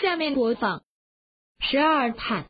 下面播放《十二探》。